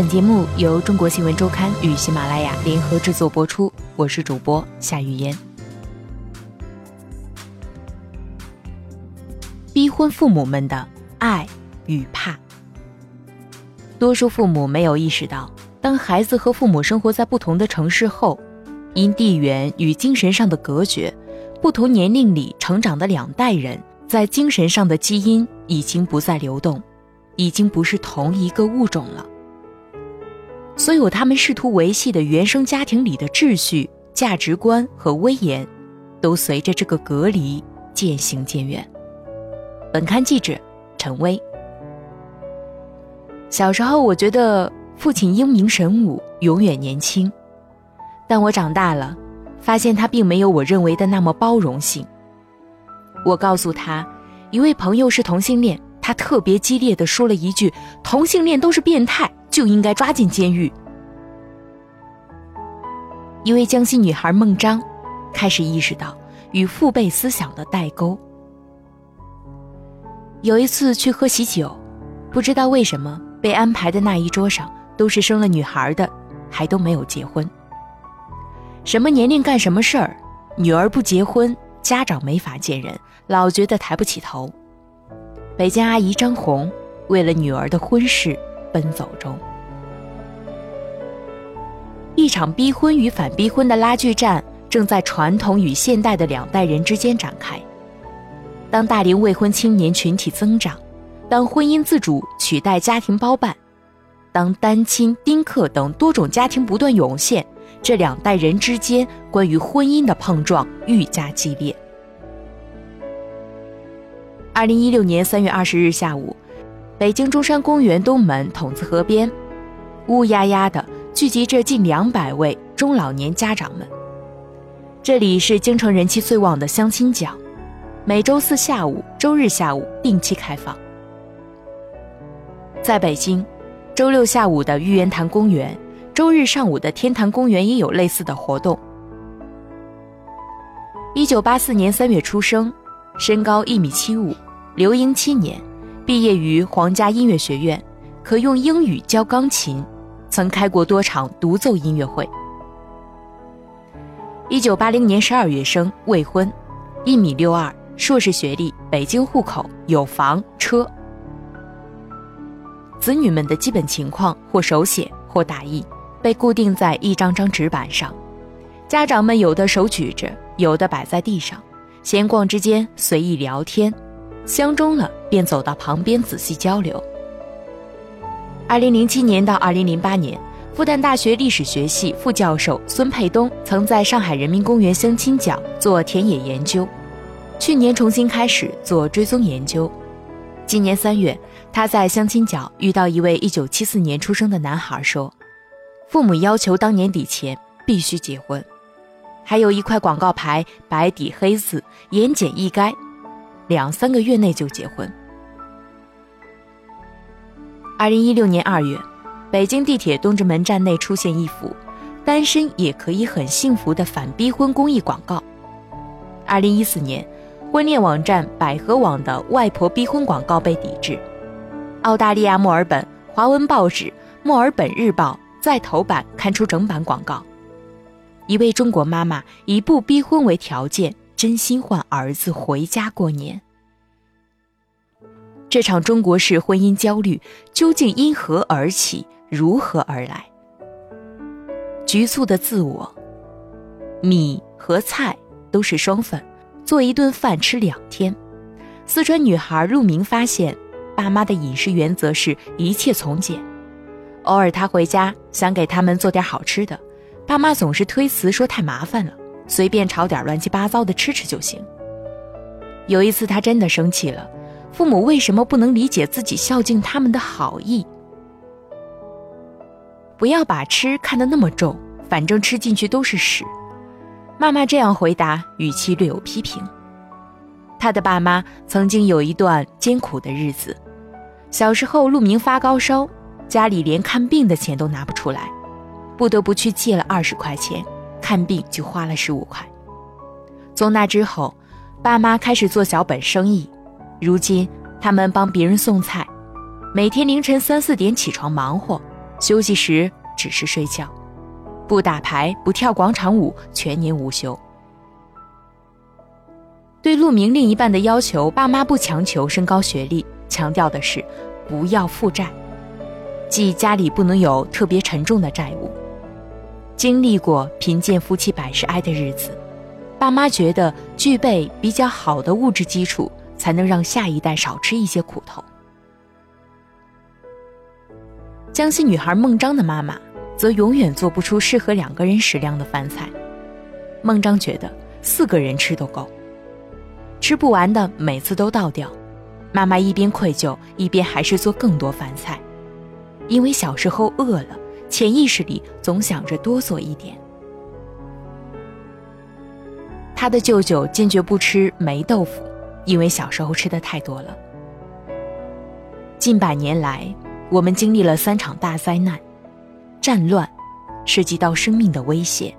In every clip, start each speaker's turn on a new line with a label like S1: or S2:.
S1: 本节目由中国新闻周刊与喜马拉雅联合制作播出，我是主播夏雨嫣。逼婚父母们的爱与怕，多数父母没有意识到，当孩子和父母生活在不同的城市后，因地缘与精神上的隔绝，不同年龄里成长的两代人在精神上的基因已经不再流动，已经不是同一个物种了。所有他们试图维系的原生家庭里的秩序、价值观和威严，都随着这个隔离渐行渐远。本刊记者陈薇。小时候，我觉得父亲英明神武，永远年轻。但我长大了，发现他并没有我认为的那么包容性。我告诉他，一位朋友是同性恋，他特别激烈的说了一句：“同性恋都是变态，就应该抓进监狱。”一位江西女孩孟章，开始意识到与父辈思想的代沟。有一次去喝喜酒，不知道为什么被安排的那一桌上都是生了女孩的，还都没有结婚。什么年龄干什么事儿，女儿不结婚，家长没法见人，老觉得抬不起头。北京阿姨张红为了女儿的婚事奔走中，一场逼婚与反逼婚的拉锯战正在传统与现代的两代人之间展开。当大龄未婚青年群体增长，当婚姻自主取代家庭包办，当单亲、丁克等多种家庭不断涌现，这两代人之间关于婚姻的碰撞愈加激烈。二零一六年三月二十日下午，北京中山公园东门筒子河边，乌压压的聚集着近两百位中老年家长们。这里是京城人气最旺的相亲角。每周四下午、周日下午定期开放。在北京，周六下午的玉渊潭公园，周日上午的天坛公园也有类似的活动。一九八四年三月出生，身高一米七五，留英七年，毕业于皇家音乐学院，可用英语教钢琴，曾开过多场独奏音乐会。一九八零年十二月生，未婚，一米六二。硕士学历，北京户口，有房车。子女们的基本情况或手写或打印，被固定在一张张纸板上。家长们有的手举着，有的摆在地上。闲逛之间随意聊天，相中了便走到旁边仔细交流。二零零七年到二零零八年，复旦大学历史学系副教授孙沛东曾在上海人民公园相亲角做田野研究。去年重新开始做追踪研究，今年三月，他在相亲角遇到一位一九七四年出生的男孩，说，父母要求当年底前必须结婚，还有一块广告牌，白底黑字，言简意赅，两三个月内就结婚。二零一六年二月，北京地铁东直门站内出现一幅“单身也可以很幸福”的反逼婚公益广告。二零一四年。婚恋网站百合网的外婆逼婚广告被抵制。澳大利亚墨尔本华文报纸《墨尔本日报》在头版刊出整版广告。一位中国妈妈以不逼婚为条件，真心换儿子回家过年。这场中国式婚姻焦虑究竟因何而起？如何而来？局促的自我，米和菜都是双份。做一顿饭吃两天，四川女孩陆明发现，爸妈的饮食原则是一切从简。偶尔她回家想给他们做点好吃的，爸妈总是推辞说太麻烦了，随便炒点乱七八糟的吃吃就行。有一次她真的生气了，父母为什么不能理解自己孝敬他们的好意？不要把吃看得那么重，反正吃进去都是屎。妈妈这样回答，语气略有批评。他的爸妈曾经有一段艰苦的日子。小时候，陆明发高烧，家里连看病的钱都拿不出来，不得不去借了二十块钱，看病就花了十五块。从那之后，爸妈开始做小本生意。如今，他们帮别人送菜，每天凌晨三四点起床忙活，休息时只是睡觉，不打牌，不跳广场舞，全年无休。对陆明另一半的要求，爸妈不强求身高学历，强调的是不要负债，即家里不能有特别沉重的债务。经历过贫贱夫妻百事哀的日子，爸妈觉得具备比较好的物质基础，才能让下一代少吃一些苦头。江西女孩孟章的妈妈，则永远做不出适合两个人食量的饭菜。孟章觉得四个人吃都够。吃不完的每次都倒掉，妈妈一边愧疚，一边还是做更多饭菜，因为小时候饿了，潜意识里总想着多做一点。他的舅舅坚决不吃霉豆腐，因为小时候吃的太多了。近百年来，我们经历了三场大灾难：战乱，涉及到生命的威胁；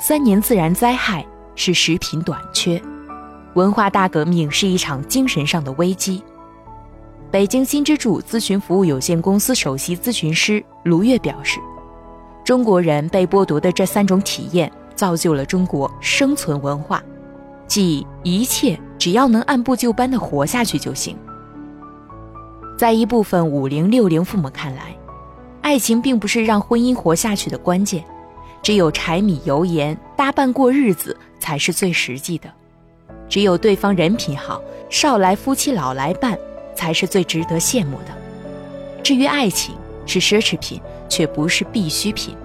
S1: 三年自然灾害，是食品短缺。文化大革命是一场精神上的危机。北京新之助咨询服务有限公司首席咨询师卢月表示：“中国人被剥夺的这三种体验，造就了中国生存文化，即一切只要能按部就班的活下去就行。”在一部分五零六零父母看来，爱情并不是让婚姻活下去的关键，只有柴米油盐搭伴过日子才是最实际的。只有对方人品好，少来夫妻老来伴，才是最值得羡慕的。至于爱情，是奢侈品，却不是必需品。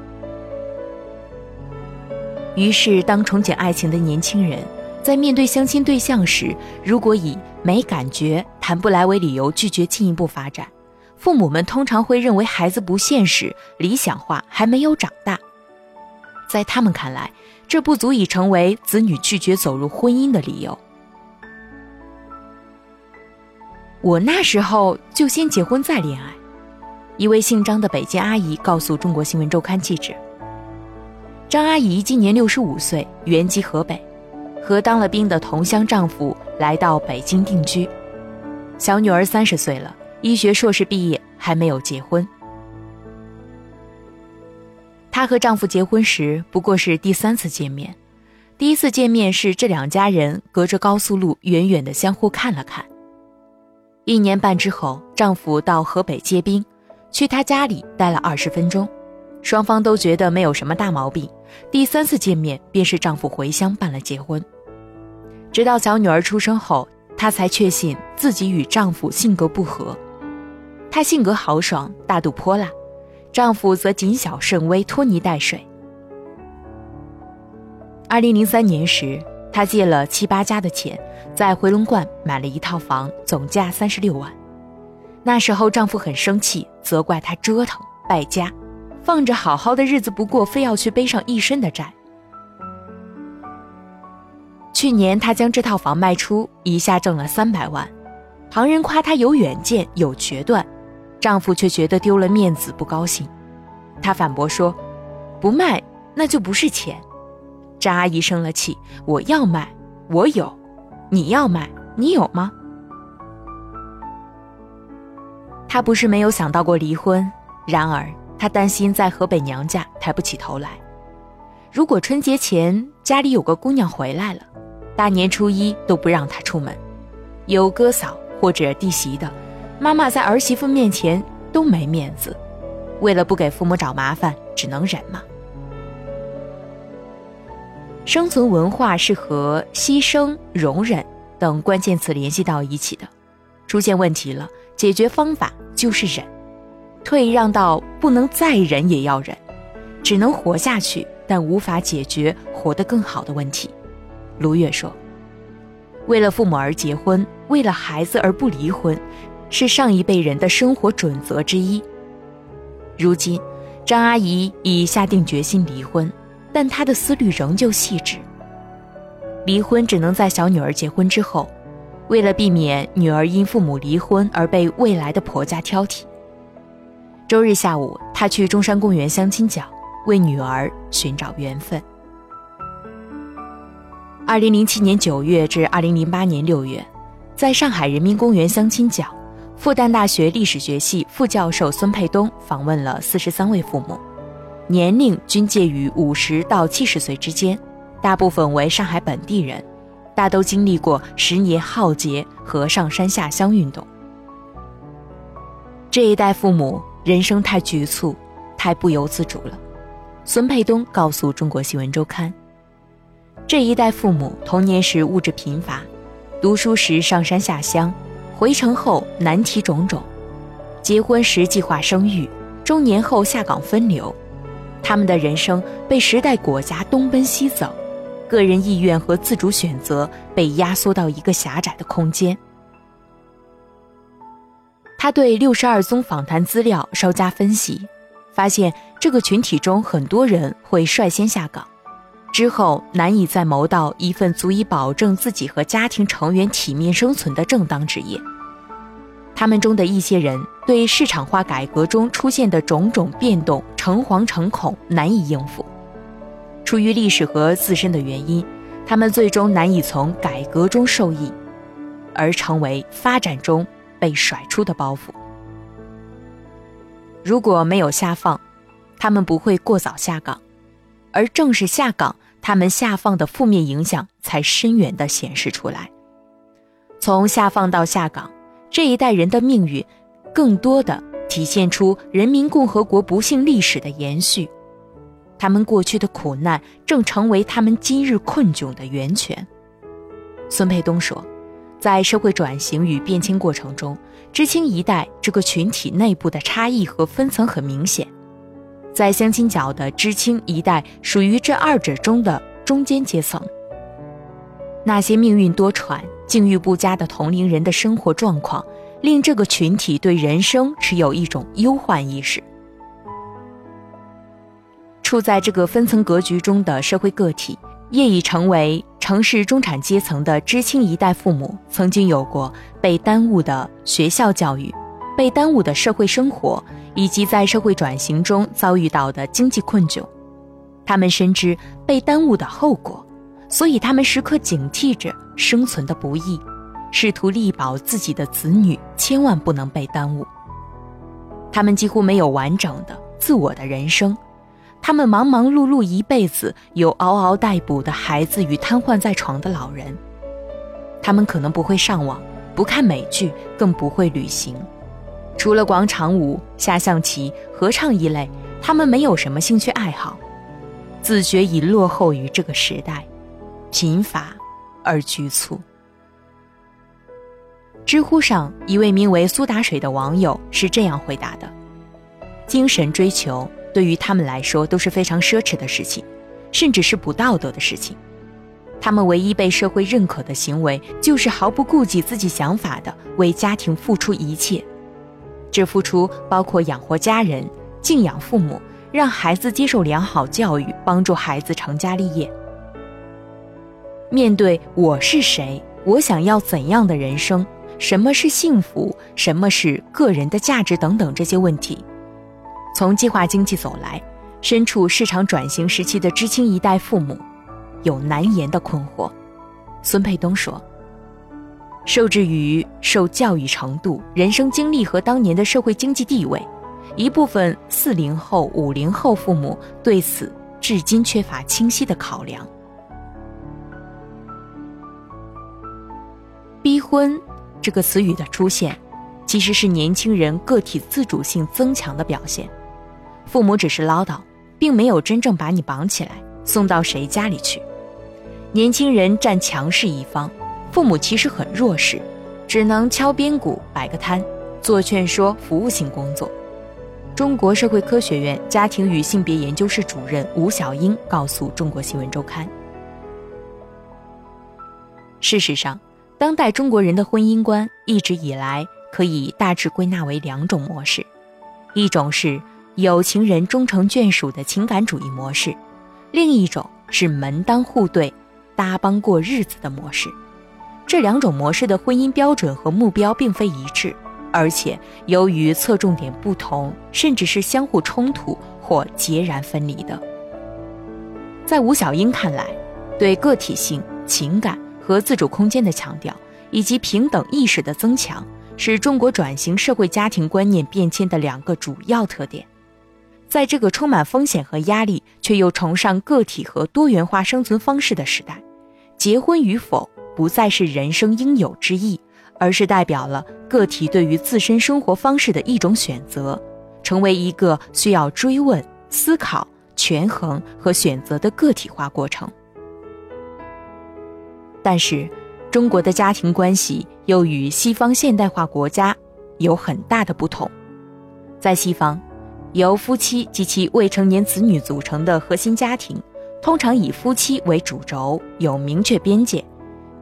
S1: 于是，当憧憬爱情的年轻人在面对相亲对象时，如果以没感觉、谈不来为理由拒绝进一步发展，父母们通常会认为孩子不现实、理想化，还没有长大。在他们看来，这不足以成为子女拒绝走入婚姻的理由。我那时候就先结婚再恋爱。一位姓张的北京阿姨告诉中国新闻周刊记者：“张阿姨今年六十五岁，原籍河北，和当了兵的同乡丈夫来到北京定居。小女儿三十岁了，医学硕士毕业，还没有结婚。”她和丈夫结婚时不过是第三次见面，第一次见面是这两家人隔着高速路远远的相互看了看。一年半之后，丈夫到河北接兵，去她家里待了二十分钟，双方都觉得没有什么大毛病。第三次见面便是丈夫回乡办了结婚，直到小女儿出生后，她才确信自己与丈夫性格不合。她性格豪爽，大度泼辣。丈夫则谨小慎微，拖泥带水。二零零三年时，她借了七八家的钱，在回龙观买了一套房，总价三十六万。那时候丈夫很生气，责怪她折腾败家，放着好好的日子不过，非要去背上一身的债。去年她将这套房卖出，一下挣了三百万，旁人夸她有远见，有决断。丈夫却觉得丢了面子，不高兴。她反驳说：“不卖，那就不是钱。”张阿姨生了气：“我要卖，我有；你要卖，你有吗？”她不是没有想到过离婚，然而她担心在河北娘家抬不起头来。如果春节前家里有个姑娘回来了，大年初一都不让她出门，有哥嫂或者弟媳的。妈妈在儿媳妇面前都没面子，为了不给父母找麻烦，只能忍嘛。生存文化是和牺牲、容忍等关键词联系到一起的。出现问题了，解决方法就是忍，退让到不能再忍也要忍，只能活下去，但无法解决活得更好的问题。卢月说：“为了父母而结婚，为了孩子而不离婚。”是上一辈人的生活准则之一。如今，张阿姨已下定决心离婚，但她的思虑仍旧细致。离婚只能在小女儿结婚之后，为了避免女儿因父母离婚而被未来的婆家挑剔。周日下午，他去中山公园相亲角，为女儿寻找缘分。二零零七年九月至二零零八年六月，在上海人民公园相亲角。复旦大学历史学系副教授孙沛东访问了四十三位父母，年龄均介于五十到七十岁之间，大部分为上海本地人，大都经历过十年浩劫和上山下乡运动。这一代父母人生太局促，太不由自主了。孙沛东告诉中国新闻周刊：“这一代父母童年时物质贫乏，读书时上山下乡，回城后难题种种，结婚时计划生育，中年后下岗分流，他们的人生被时代裹挟东奔西走，个人意愿和自主选择被压缩到一个狭窄的空间。”他对六十二宗访谈资料稍加分析，发现这个群体中很多人会率先下岗，之后难以再谋到一份足以保证自己和家庭成员体面生存的正当职业。他们中的一些人对市场化改革中出现的种种变动诚惶诚恐，难以应付。出于历史和自身的原因，他们最终难以从改革中受益，而成为发展中。被甩出的包袱，如果没有下放，他们不会过早下岗，而正是下岗，他们下放的负面影响才深远地显示出来。从下放到下岗，这一代人的命运，更多的体现出人民共和国不幸历史的延续，他们过去的苦难正成为他们今日困窘的源泉。孙培东说。在社会转型与变迁过程中，知青一代这个群体内部的差异和分层很明显。在相亲角的知青一代属于这二者中的中间阶层。那些命运多舛、境遇不佳的同龄人的生活状况，令这个群体对人生持有一种忧患意识。处在这个分层格局中的社会个体，业已成为。城市中产阶层的知青一代父母，曾经有过被耽误的学校教育，被耽误的社会生活，以及在社会转型中遭遇到的经济困窘。他们深知被耽误的后果，所以他们时刻警惕着生存的不易，试图力保自己的子女千万不能被耽误。他们几乎没有完整的自我的人生。他们忙忙碌碌一辈子，有嗷嗷待哺的孩子与瘫痪在床的老人。他们可能不会上网，不看美剧，更不会旅行。除了广场舞、下象棋、合唱一类，他们没有什么兴趣爱好。自觉已落后于这个时代，贫乏而局促。知乎上一位名为苏打水的网友是这样回答的：“精神追求。”对于他们来说都是非常奢侈的事情，甚至是不道德的事情。他们唯一被社会认可的行为，就是毫不顾及自己想法的为家庭付出一切。这付出包括养活家人、敬仰父母、让孩子接受良好教育、帮助孩子成家立业。面对我是谁，我想要怎样的人生，什么是幸福，什么是个人的价值等等这些问题。从计划经济走来，身处市场转型时期的知青一代父母，有难言的困惑。孙沛东说：“受制于受教育程度、人生经历和当年的社会经济地位，一部分四零后、五零后父母对此至今缺乏清晰的考量。逼婚这个词语的出现，其实是年轻人个体自主性增强的表现。”父母只是唠叨，并没有真正把你绑起来送到谁家里去。年轻人占强势一方，父母其实很弱势，只能敲边鼓摆个摊，做劝说服务性工作。中国社会科学院家庭与性别研究室主任吴小英告诉中国新闻周刊：“事实上，当代中国人的婚姻观一直以来可以大致归纳为两种模式，一种是。”有情人终成眷属的情感主义模式，另一种是门当户对、搭帮过日子的模式。这两种模式的婚姻标准和目标并非一致，而且由于侧重点不同，甚至是相互冲突或截然分离的。在吴小英看来，对个体性、情感和自主空间的强调，以及平等意识的增强，是中国转型社会家庭观念变迁的两个主要特点。在这个充满风险和压力，却又崇尚个体和多元化生存方式的时代，结婚与否不再是人生应有之义，而是代表了个体对于自身生活方式的一种选择，成为一个需要追问、思考、权衡和选择的个体化过程。但是，中国的家庭关系又与西方现代化国家有很大的不同。在西方，由夫妻及其未成年子女组成的核心家庭，通常以夫妻为主轴，有明确边界，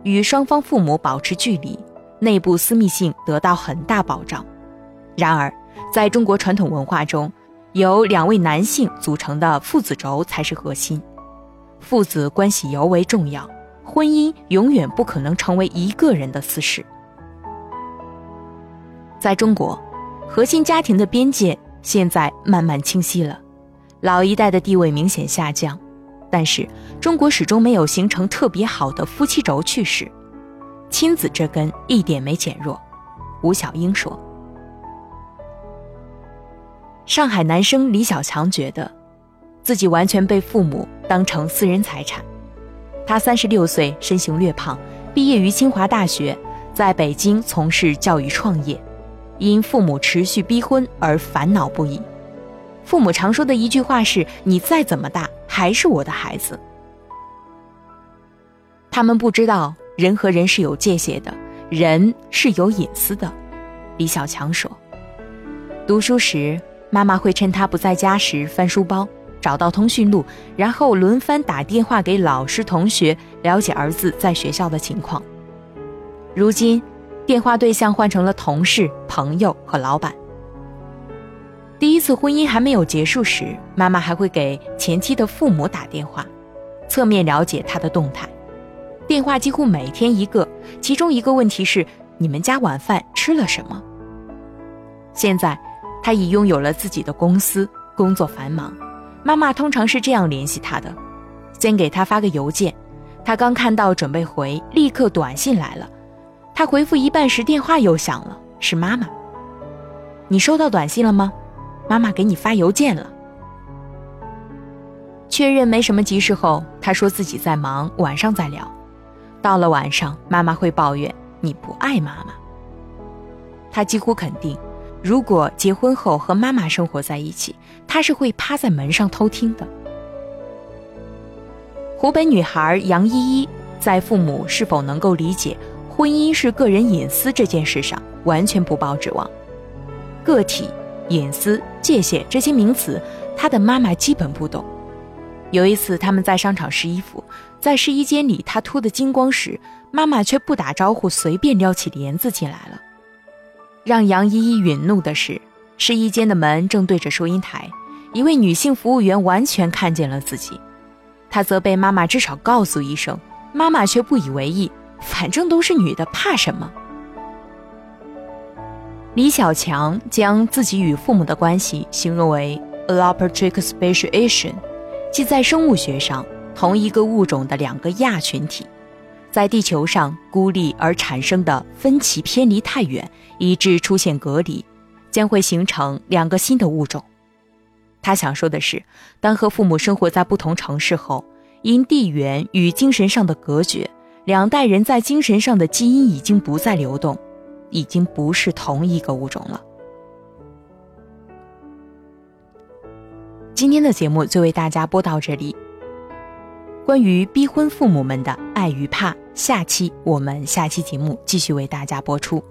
S1: 与双方父母保持距离，内部私密性得到很大保障。然而，在中国传统文化中，由两位男性组成的父子轴才是核心，父子关系尤为重要。婚姻永远不可能成为一个人的私事。在中国，核心家庭的边界现在慢慢清晰了，老一代的地位明显下降，但是中国始终没有形成特别好的夫妻轴趣势，亲子这根一点没减弱。吴小英说：“上海男生李小强觉得，自己完全被父母当成私人财产。”他三十六岁，身形略胖，毕业于清华大学，在北京从事教育创业，因父母持续逼婚而烦恼不已。父母常说的一句话是：“你再怎么大，还是我的孩子。”他们不知道人和人是有界限的，人是有隐私的。李小强说：“读书时，妈妈会趁他不在家时翻书包。”找到通讯录，然后轮番打电话给老师、同学，了解儿子在学校的情况。如今，电话对象换成了同事、朋友和老板。第一次婚姻还没有结束时，妈妈还会给前妻的父母打电话，侧面了解他的动态。电话几乎每天一个，其中一个问题是：你们家晚饭吃了什么？现在，他已拥有了自己的公司，工作繁忙。妈妈通常是这样联系他的：先给他发个邮件，他刚看到准备回，立刻短信来了。他回复一半时，电话又响了，是妈妈。你收到短信了吗？妈妈给你发邮件了。确认没什么急事后，他说自己在忙，晚上再聊。到了晚上，妈妈会抱怨你不爱妈妈。他几乎肯定。如果结婚后和妈妈生活在一起，他是会趴在门上偷听的。湖北女孩杨依依在父母是否能够理解婚姻是个人隐私这件事上，完全不抱指望。个体、隐私、界限这些名词，他的妈妈基本不懂。有一次，他们在商场试衣服，在试衣间里，她脱得精光时，妈妈却不打招呼，随便撩起帘子进来了。让杨依依允怒的是，试衣间的门正对着收银台，一位女性服务员完全看见了自己。她责备妈妈至少告诉一声，妈妈却不以为意，反正都是女的，怕什么？李小强将自己与父母的关系形容为 allopatric speciation，即在生物学上同一个物种的两个亚群体。在地球上孤立而产生的分歧偏离太远，以致出现隔离，将会形成两个新的物种。他想说的是，当和父母生活在不同城市后，因地缘与精神上的隔绝，两代人在精神上的基因已经不再流动，已经不是同一个物种了。今天的节目就为大家播到这里。关于逼婚父母们的爱与怕，下期我们下期节目继续为大家播出。